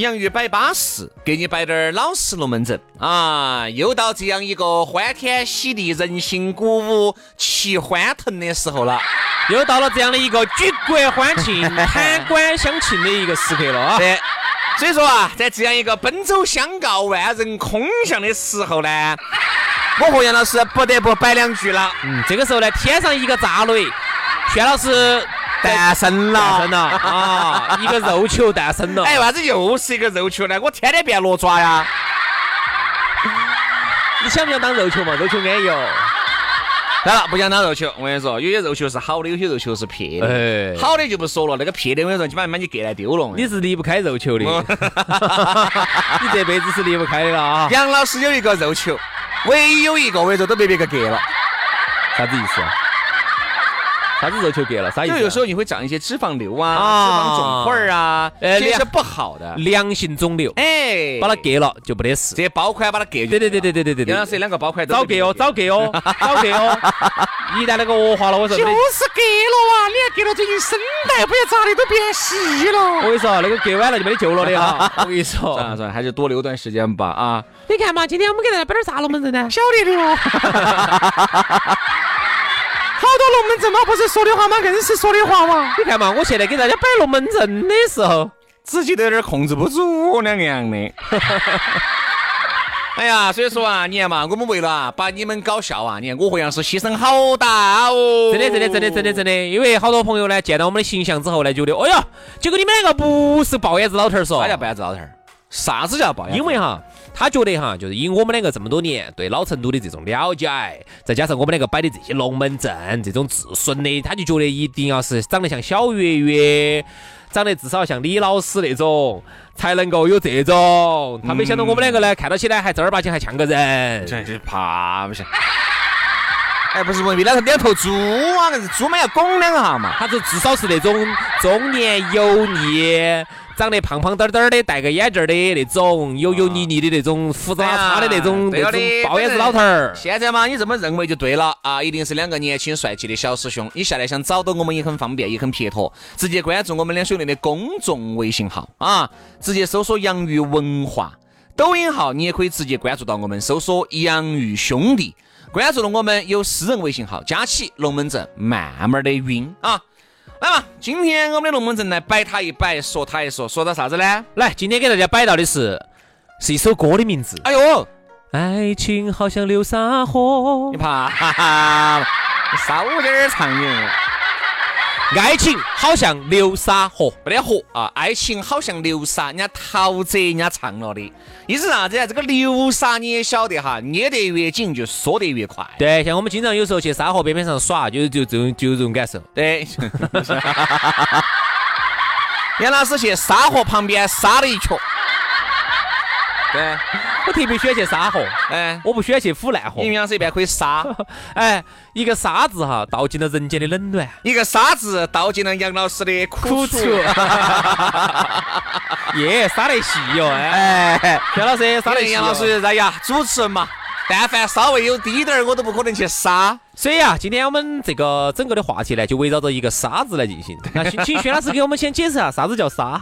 洋芋摆巴适，给你摆点儿老实龙门阵啊！又到这样一个欢天喜地、人心鼓舞、齐欢腾的时候了，又到了这样的一个举国欢庆、贪官相庆的一个时刻了啊！对，所以说啊，在这样一个奔走相告、万人空巷的时候呢，我和杨老师不得不摆两句了。嗯，这个时候呢，天上一个炸雷，薛老师。诞生了，诞生了啊！一个肉球诞生了。哎，为啥子又是一个肉球呢？我天天变罗爪呀！你想不想当肉球嘛？肉球安逸哦。来了，不想当肉球。我跟你说，有些肉球是好的，有些肉球是撇的。哎，好的就不说了，那个撇的，我跟你说，基本上把你给来丢了。你是离不开肉球的，你这辈子是离不开的了啊！杨老师有一个肉球，唯一有一个，我跟你说都被别个给了，啥子意思？啥子肉球割了，啥意思？就有时候你会长一些脂肪瘤啊，脂肪肿块儿啊，这些不好的良性肿瘤。哎，把它割了就不得事。这些包块把它割掉。对对对对对对对。你要是两个包块早割哦，早割哦，早割哦。一旦那个恶化了，我说。就是割了哇，你还割了，最近声带不要咋的都变细了。我跟你说，那个割完了就没得救了的啊。我跟你说，算了算了，还是多留段时间吧。啊，你看嘛，今天我们给大家摆点啥龙门阵呢。晓得的哦。好多龙门阵嘛，不是说的话吗，硬是说的话嘛。你看嘛，我现在给大家摆龙门阵的时候，自己都有点控制不住，两个样的。哎呀，所以说啊，你看嘛，我们为了啊把你们搞笑啊，你看我和杨师牺牲好大哦。真的，真的，真的，真的，真的。因为好多朋友呢，见到我们的形象之后呢，觉得，哎呀，结果你们两个不是爆眼子老头儿说，啥叫爆眼子老头儿？啥子叫抱怨？因为哈。他觉得哈，就是以我们两个这么多年对老成都的这种了解，再加上我们两个摆的这些龙门阵，这种自损的，他就觉得一定要是长得像小月月，长得至少像李老师那种，才能够有这种。他没想到我们两个呢，看到起来还正儿八经还像个人，这怕不行。哎，不是问题，那是两头猪啊，猪嘛要拱两下嘛。他就至少是那种中年油腻。长得胖胖墩墩的，戴个眼镜的那种，油油腻腻的那种，胡子拉碴的那种，那种爆眼子老头儿。现在嘛，你这么认为就对了啊！一定是两个年轻帅气的小师兄。你下来想找到我们也很方便，也很撇脱，直接关注我们两兄弟的公众微信号啊，直接搜索“洋芋文化”。抖音号你也可以直接关注到我们，搜索“洋芋兄弟”。关注了我们有私人微信号，加起龙门阵，慢慢的晕啊。来嘛，今天我们的龙门阵来摆他一摆，说他一说，说到啥子呢？来，今天给大家摆到的是，是一首歌的名字。哎呦，爱情好像流沙河。你怕？哈哈，稍点儿唱的。爱情好像流沙河，没得河啊！爱情好像流沙，人家陶喆人家唱了的，意思啥子呀？这个流沙你也晓得哈，捏得越紧就缩得越快。对，像我们经常有时候去沙河边边上耍，就就这种就这种感受。对，杨老师去沙河旁边撒了一圈。对。我特别喜欢去沙河，哎，我不喜欢去腐烂河。阴阳这边可以沙，哎，一个沙字哈，道尽了人间的冷暖；一个沙字，道尽了杨老师的苦楚。耶，沙得细哟，哎，杨老师沙得细。杨老师，哎呀，主持人嘛，但凡稍微有低点儿，我都不可能去沙。所以啊，今天我们这个整个的话题呢，就围绕着一个沙字来进行。那请薛老师给我们先解释下啥子叫沙。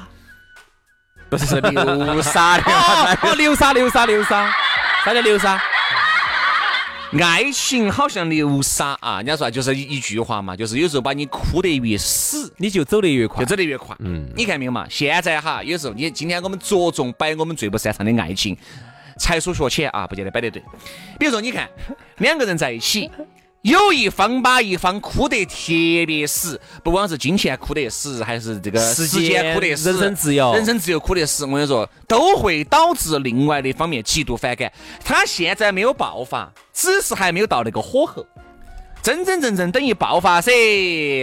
不是流沙的，哦，流沙流沙流沙，啥叫流沙？爱情好像流沙啊，人家说就是一一句话嘛，就是有时候把你哭得越死，你就走得越快，就走得越快。嗯，你看没有嘛？现在哈，有时候你今天我们着重摆我们最不擅长的爱情，才疏学浅啊，不见得摆得对。比如说，你看两个人在一起，有一方把一方哭得特别死，不光是金钱哭得死，还是这个时时间哭得死，人生自由，人身自由哭得死。我跟你说，都会导致另外的一方面极度反感。他现在没有爆发，只是还没有到那个火候。真真正正等于爆发噻，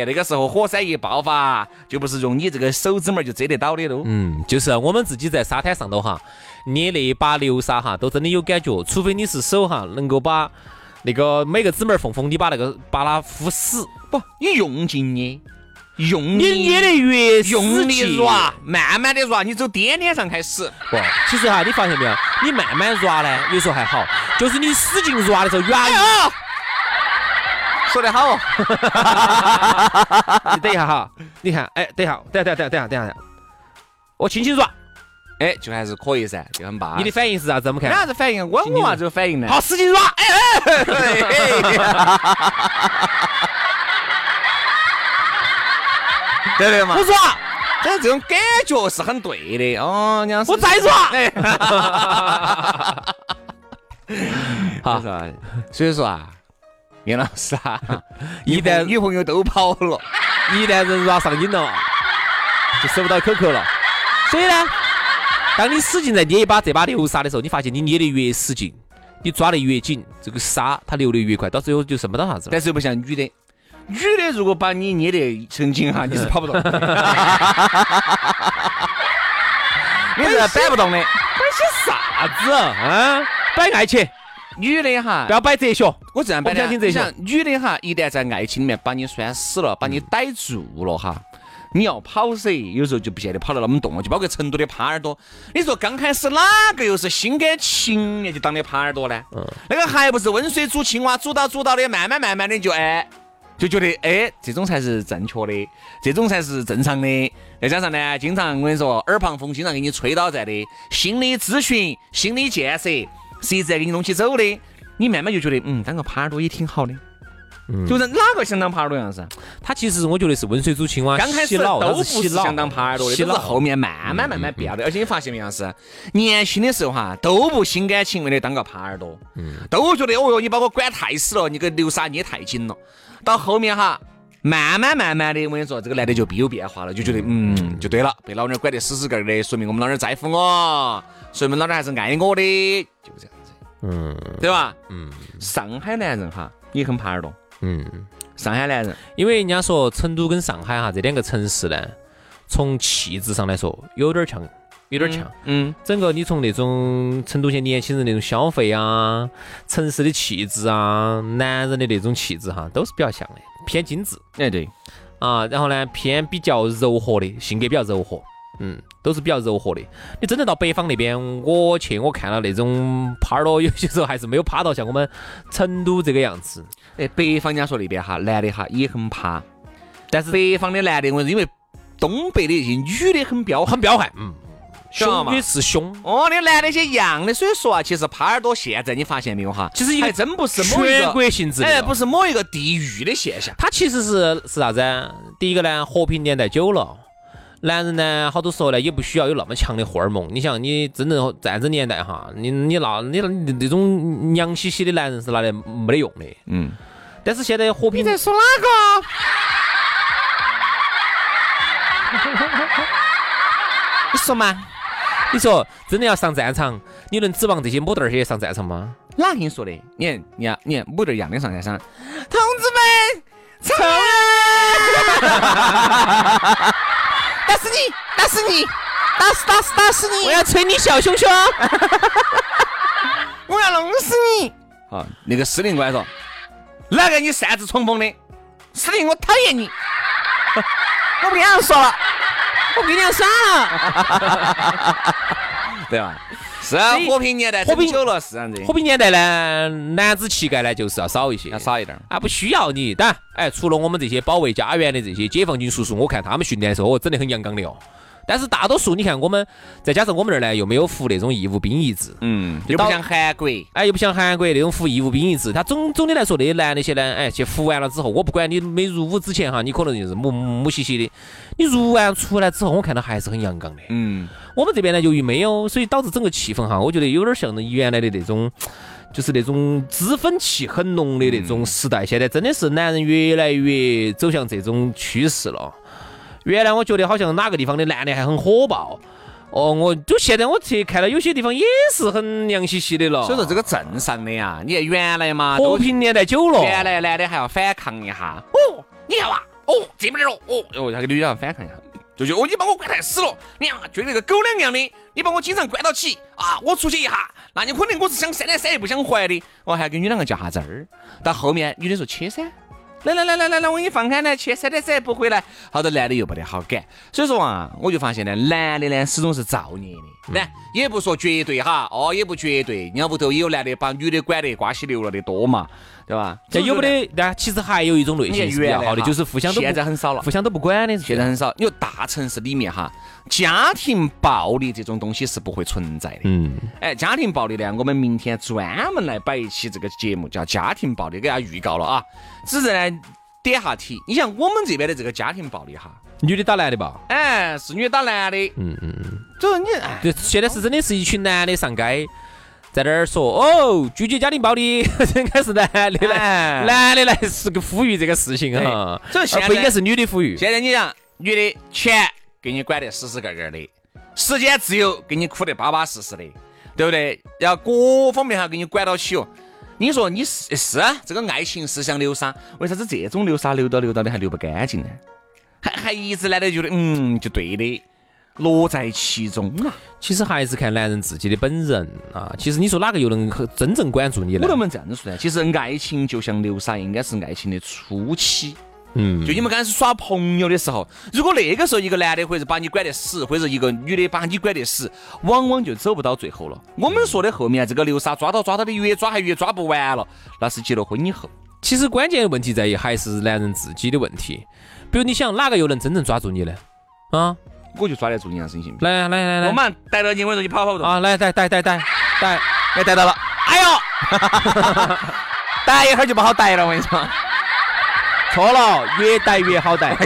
那个时候火山一爆发，就不是用你这个手指门就遮得到的喽。嗯，就是我们自己在沙滩上头哈，捏那一把流沙哈，都真的有感觉。除非你是手哈，能够把那个每个指门缝缝，你把那个把它敷死。不，你用劲捏，用你捏得越用力软，抓，慢慢的抓，你走点点上开始。不，其实哈，你发现没有？你慢慢抓呢，有时候还好，就是你使劲抓的时候，原啊，说得好，你等一下哈，你看，哎，等一下，等下，等下，等下，等下，我轻轻抓，哎，就还是可以噻，就很棒。你的反应是啥子？我们看。啥子反应？我我啥子反应呢？好，使劲抓，哎哎。对对嘛？我抓，但这种感觉是很对的哦。你我再抓，哎，好，所以说啊，严老师啊，一旦女朋友都跑了，一旦人抓上瘾了，就收不到 QQ 了。所以呢，当你使劲在捏一把这把流沙的时候，你发现你捏的越使劲，你抓得越紧，这个沙它流得越快，到最后就剩不到啥子了。但是又不像女的。女的如果把你捏得成精哈，你是跑不动，你是摆不动的。摆些啥子啊？摆爱情。女的哈，不要摆哲学。我这样摆的。你想，女的哈，一旦在爱情里面把你拴死了，把你逮住了哈，你要跑噻，有时候就不见得跑得那么动了。就包括成都的耙耳朵，你说刚开始哪个又是心甘情愿就当的耙耳朵呢？嗯。那个还不是温水煮青蛙，煮到煮到的，慢慢慢慢的就哎。就觉得哎，这种才是正确的，这种才是正常的。再加上呢，经常我跟你说，耳旁风经常给你吹到在的，心理咨询、心理建设是一直在给你弄起走的。你慢慢就觉得，嗯，当个耙耳朵也挺好的。嗯，就是哪个想当耙耳朵样子？他其实我觉得是温水煮青蛙，刚开始都不是想当耙耳朵的，都是后面慢慢慢慢变的。而且你发现没，样是年轻的时候哈，都不心甘情愿的当个耙耳朵，嗯，都觉得哦哟，你把我管太死了，你个流沙捏太紧了。到后面哈，慢慢慢慢的，我跟你说，这个男的就必有变化了，就觉得嗯，就对了，被老娘管得死死个的，说明我们老娘在乎我，说明老娘还是爱我的，就这样子，嗯，对吧？嗯，上海男人哈也很耙耳朵，嗯，上海男人，因为人家说成都跟上海哈这两个城市呢，从气质上来说有点像。有点像，嗯，整个你从那种成都些年轻人那种消费啊，城市的气质啊，男人的那种气质哈，都是比较像的，偏精致，哎对，啊，然后呢偏比较柔和的，性格比较柔和，嗯，都是比较柔和的。你真正到北方那边，我去我看了那种耙耳朵，有些时候还是没有趴到像我们成都这个样子。哎，北方人家说那边哈，男的哈也很怕，但是北方的男的，我因为东北的一些女的很彪很彪悍，嗯。凶也是凶。哦，那男的些一样的，所以说啊，其实耙耳朵现在你发现没有哈，其实还真不是某一个国性质，哎，不是某一个地域的现象，它其实是是啥子？第一个呢，和平年代久了，男人呢，好多时候呢也不需要有那么强的荷尔蒙。你想，你真正战争年代哈，你你那你那种娘兮兮的男人是拿来没得用的，嗯。但是现在和平，你在说哪个？你说嘛？你说真的要上战场，你能指望这些母蛋儿些上战场吗？哪跟你说的？你看，你看，你看，母蛋儿一样的上战场。同志们，冲啊！打死你！打死你！打死打死打死你！我要捶你小胸胸！我要弄死你！好，那个司令官说：“哪个你擅自冲锋的？司令，我讨厌你！我不跟你说了。”我跟你讲算了，对吧？是啊，和平年代和平久了是这样子。和平年代呢，男子气概呢就是要少一些，要少一点啊，不需要你。当然，哎，除了我们这些保卫家园的这些解放军叔叔，我看他们训练的时候，哦，整得很阳刚的哦。但是大多数，你看我们，再加上我们这儿呢，又没有服那种义务兵役制，嗯，又不像韩国，哎，又不像韩国那种服义务兵役制。他总总的来说，那些男那些呢，哎，去服完了之后，我不管你没入伍之前哈，你可能就是木木兮兮的，你入完出来之后，我看到还是很阳刚的。嗯，我们这边呢，由于没有，所以导致整个气氛哈，我觉得有点像原来的那种。就是那种脂粉气很浓的那种时代。现在真的是男人越来越走向这种趋势了。原来我觉得好像哪个地方的男的还很火爆，哦，我就现在我去看到有些地方也是很凉兮兮的了。所以说这个镇上的呀，你看原来嘛，和平年代久了，原来男的还要反抗一下。哦，你看哇，哦，这边儿哦，哦，哦，那个女的要反抗一下。就就哦，你把我关太死了，你看就那个狗两样的，你把我经常关到起啊，我出去一下，那你可能我是想三天三夜不想回来的，我还跟女两个较下真儿。到后面女的说切噻。来来来来来来，我给你放开来，去三天三夜不回来，好多男的又不得好赶，所以说啊，我就发现呢，男的呢始终是造孽的，那也不说绝对哈，哦也不绝对，你看屋头也有男的把女的管得瓜稀流了的多嘛，对吧？这有不得？那其实还有一种类型是比较好的，就是互相都现在很少了，互相都不管的，现在很少。你说大城市里面哈，家庭暴力这种东西是不会存在的。嗯，哎，家庭暴力呢，我们明天专门来摆一期这个节目，叫家庭暴力，给大家预告了啊。只是呢，点下题。你像我们这边的这个家庭暴力哈，女的打男的吧？哎，是女的打男的。嗯嗯嗯。就是你，对，现在是真的是一群男的上街，在那儿说哦，拒绝家庭暴力，应该是男的来，男的来是个呼吁这个事情啊。这现在不应该是女的呼吁。现在你想，女的钱给你管得死死个个的，时间自由给你苦得巴巴适适的，对不对？要各方面哈给你管到起哦。你说你是是这个爱情是像流沙，为啥子这种流沙流到流到的还流不干净呢？还还一直男的觉得嗯就对的，乐在其中啊。其实还是看男人自己的本人啊。其实你说哪个又能真正管住你呢？我能不能这样子说呢？其实爱情就像流沙，应该是爱情的初期。嗯，就你们刚开始耍朋友的时候，如果那个时候一个男的或者把你管得死，或者一个女的把你管得死，往往就走不到最后了。我们说的后面这个流沙抓到抓到的越抓还越抓不完了，那是结了婚以后。其实关键问题在于还是男人自己的问题。比如你想哪个又能真正抓住你呢？啊，我就抓得住你啊，信不信？来来来来，我马上逮到你，我说你跑跑不动啊！来逮逮逮逮逮，哎逮到了！哎呦，逮一会儿就不好逮了，我跟你说。错了，越戴越好逮。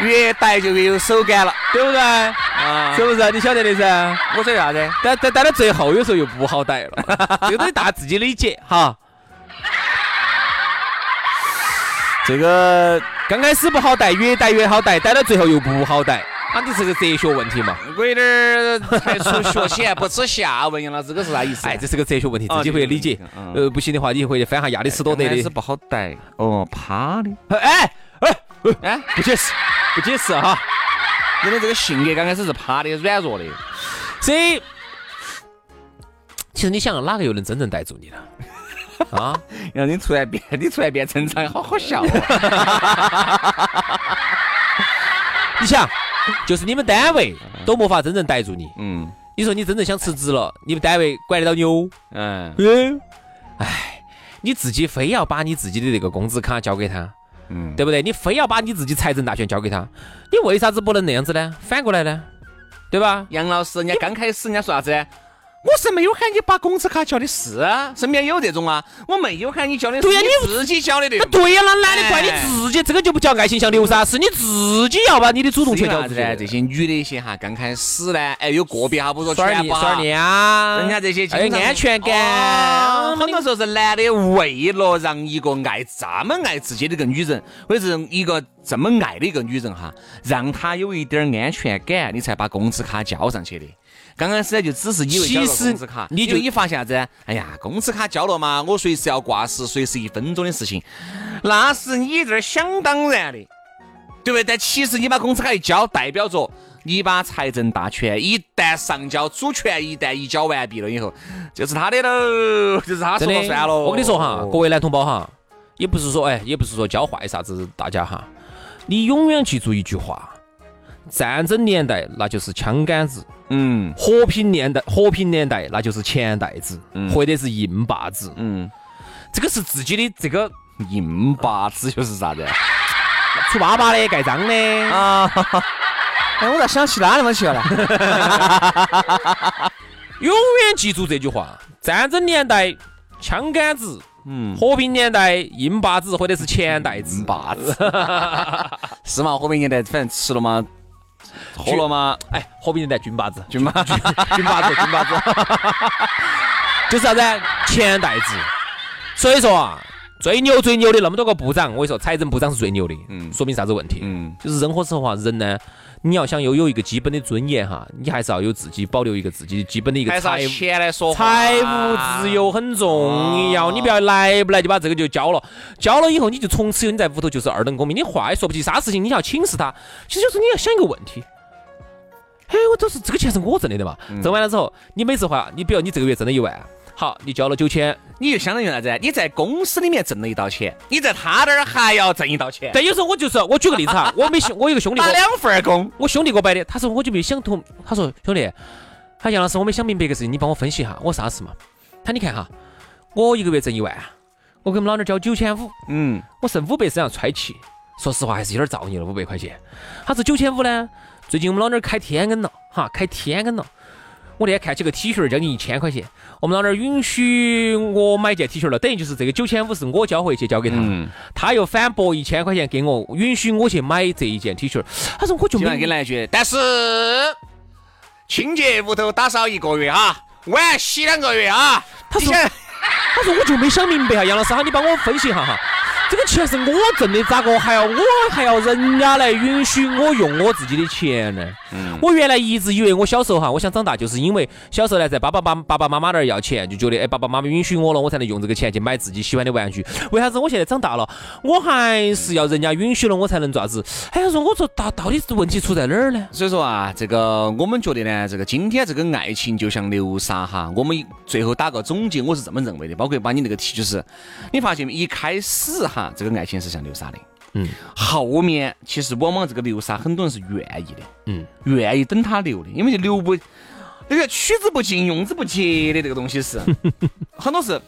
越戴就越有手感了，对不对？啊，是不是？你晓得的噻。我说啥子？但但戴到最后，有时候又不好戴了。这个东西大家自己理解哈。这个刚开始不好戴，越戴越好戴，戴到最后又不好逮。啊，你是个哲学问题嘛？我有点才疏学浅，不知下文。杨老师，这个是啥意思？哎，这是个哲学问题，自己会理解。呃，不行的话，你回去翻下亚里士多德的。是不好带哦，趴的。哎哎哎，不解释，不解释哈。你的这个性格刚开始是趴的，软弱的。所以，其实你想，哪个又能真正逮住你呢？啊！让你突然变，你突然变成长，好好笑。你想？就是你们单位都没法真正逮住你。嗯，你说你真正想辞职了，你们单位管得到牛？嗯嗯，哎，你自己非要把你自己的这个工资卡交给他，嗯，对不对？你非要把你自己财政大权交给他，你为啥子不能那样子呢？反过来呢？对吧？杨老师，人家刚开始人家说啥子？我是没有喊你把工资卡交的是，身边有这种啊，我没有喊你交的，对呀，你自己交的对。对呀，那男的怪你自己，这个就不叫爱情像流沙，是你自己要把你的主动权交出来。这些女的一些哈，刚开始呢，哎，有个别哈，不说全部耍恋啊，人家这些有安全感。很多时候是男的为了让一个爱这么爱自己的一个女人，或者是一个这么爱的一个女人哈，让她有一点安全感，你才把工资卡交上去的。刚开始呢，就只是以为交了工资卡，你就你发现啥子？哎呀，工资卡交了嘛，我随时要挂失，随时一分钟的事情，那是你这儿想当然的，对不对？但其实你把工资卡一交，代表着你把财政大权一旦上交，主权一旦移交完毕了以后，就是他的喽，就是他说了算喽。我跟你说哈，各位男同胞哈，也不是说哎，也不是说教坏啥子大家哈，你永远记住一句话。战争年代那就是枪杆子，嗯，和平年代和平年代那就是钱袋子，或者是硬把子，嗯，这个是自己的这个硬把子又是啥子？出粑粑的盖章的啊！哎，我咋想起哪地方去了？永远记住这句话：战争年代枪杆子，嗯，和平年代硬把子或者是钱袋子，把子，是嘛？和平年代反正吃了嘛。喝了吗？哎，和平年代军八子，军吗？军八子，军八子，就是啥子？钱袋子。所以说啊，最牛最牛的那么多个部长，我跟你说，财政部长是最牛的。嗯，说明啥子问题？嗯，就是任何时候啊，人呢。你要想拥有一个基本的尊严哈，你还是要有自己保留一个自己基本的一个财钱来说财务自由很重要。你不要来不来就把这个就交了，交了以后你就从此你在屋头就是二等公民，你话也说不起，啥事情你要请示他。其实就是你要想一个问题，嘿，我都是这个钱是我挣的的嘛，挣完了之后，你每次话，你比如你这个月挣了一万。好，你交了九千，你就相当于啥子？你在公司里面挣了一道钱，你在他那儿还要挣一道钱。但，有时候我就是，我举个例子哈，我没兄，我有个兄弟打两份工，我兄弟给我摆的，他说我就没想通，他说兄弟，他杨老师，我没想明白个事情，你帮我分析一下，我啥事嘛？他你看哈，我一个月挣一万，我给我们老娘交九千五，嗯，我剩五百身上揣起，说实话还是有点造孽了，五百块钱。他说九千五呢，最近我们老娘开天恩了，哈，开天恩了。我那天看起个 T 恤将近一千块钱，我们老那儿允许我买件 T 恤了，等于就是这个九千五是我交回去交给他，他又反驳一千块钱给我，允许我去买这一件 T 恤。他说我就没给来一句，但是清洁屋头打扫一个月哈，碗洗两个月啊。他说他说我就没想明白哈，杨老师哈，你帮我分析一下哈。这个钱是我挣的，咋个还要我还要人家来允许我用我自己的钱呢？嗯我原来一直以为我小时候哈，我想长大就是因为小时候呢在爸爸爸爸爸妈妈那儿要钱，就觉得哎爸爸妈妈允许我了，我才能用这个钱去买自己喜欢的玩具。为啥子我现在长大了，我还是要人家允许了我才能咋子？还要说我说到到底是问题出在哪儿呢？所以说啊，这个我们觉得呢，这个今天这个爱情就像流沙哈，我们最后打个总结，我是这么认为的，包括把你那个题，就是你发现没？一开始哈。啊，这个爱情是像流沙的，嗯，后面其实往往这个流沙很多人是愿意的，嗯，愿意等他流的，因为就流不那个取之不尽用之不竭的这个东西是，很多是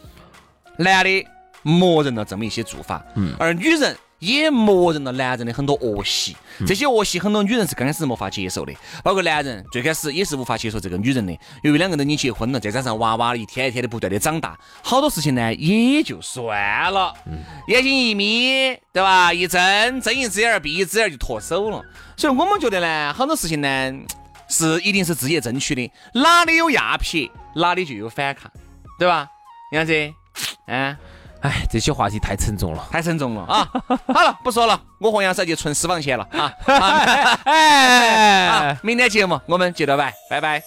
男的默认了这么一些做法，嗯，而女人。也默认了男人的很多恶习，这些恶习很多女人是刚开始没法接受的，包括男人最开始也是无法接受这个女人的。由于两个人已经结婚了，再加上娃娃一天一天的不断的长大，好多事情呢也就算了。眼睛一眯，对吧？一睁睁一只眼闭一只眼就脱手了。所以我们觉得呢，很多事情呢是一定是自己争取的，哪里有压撇，哪里就有反抗，对吧？杨子，嗯。哎，这些话题太沉重了，太沉重了啊！好了，不说了，我和杨嫂就存私房钱了啊！哎，明天节目我们接着拜，拜拜。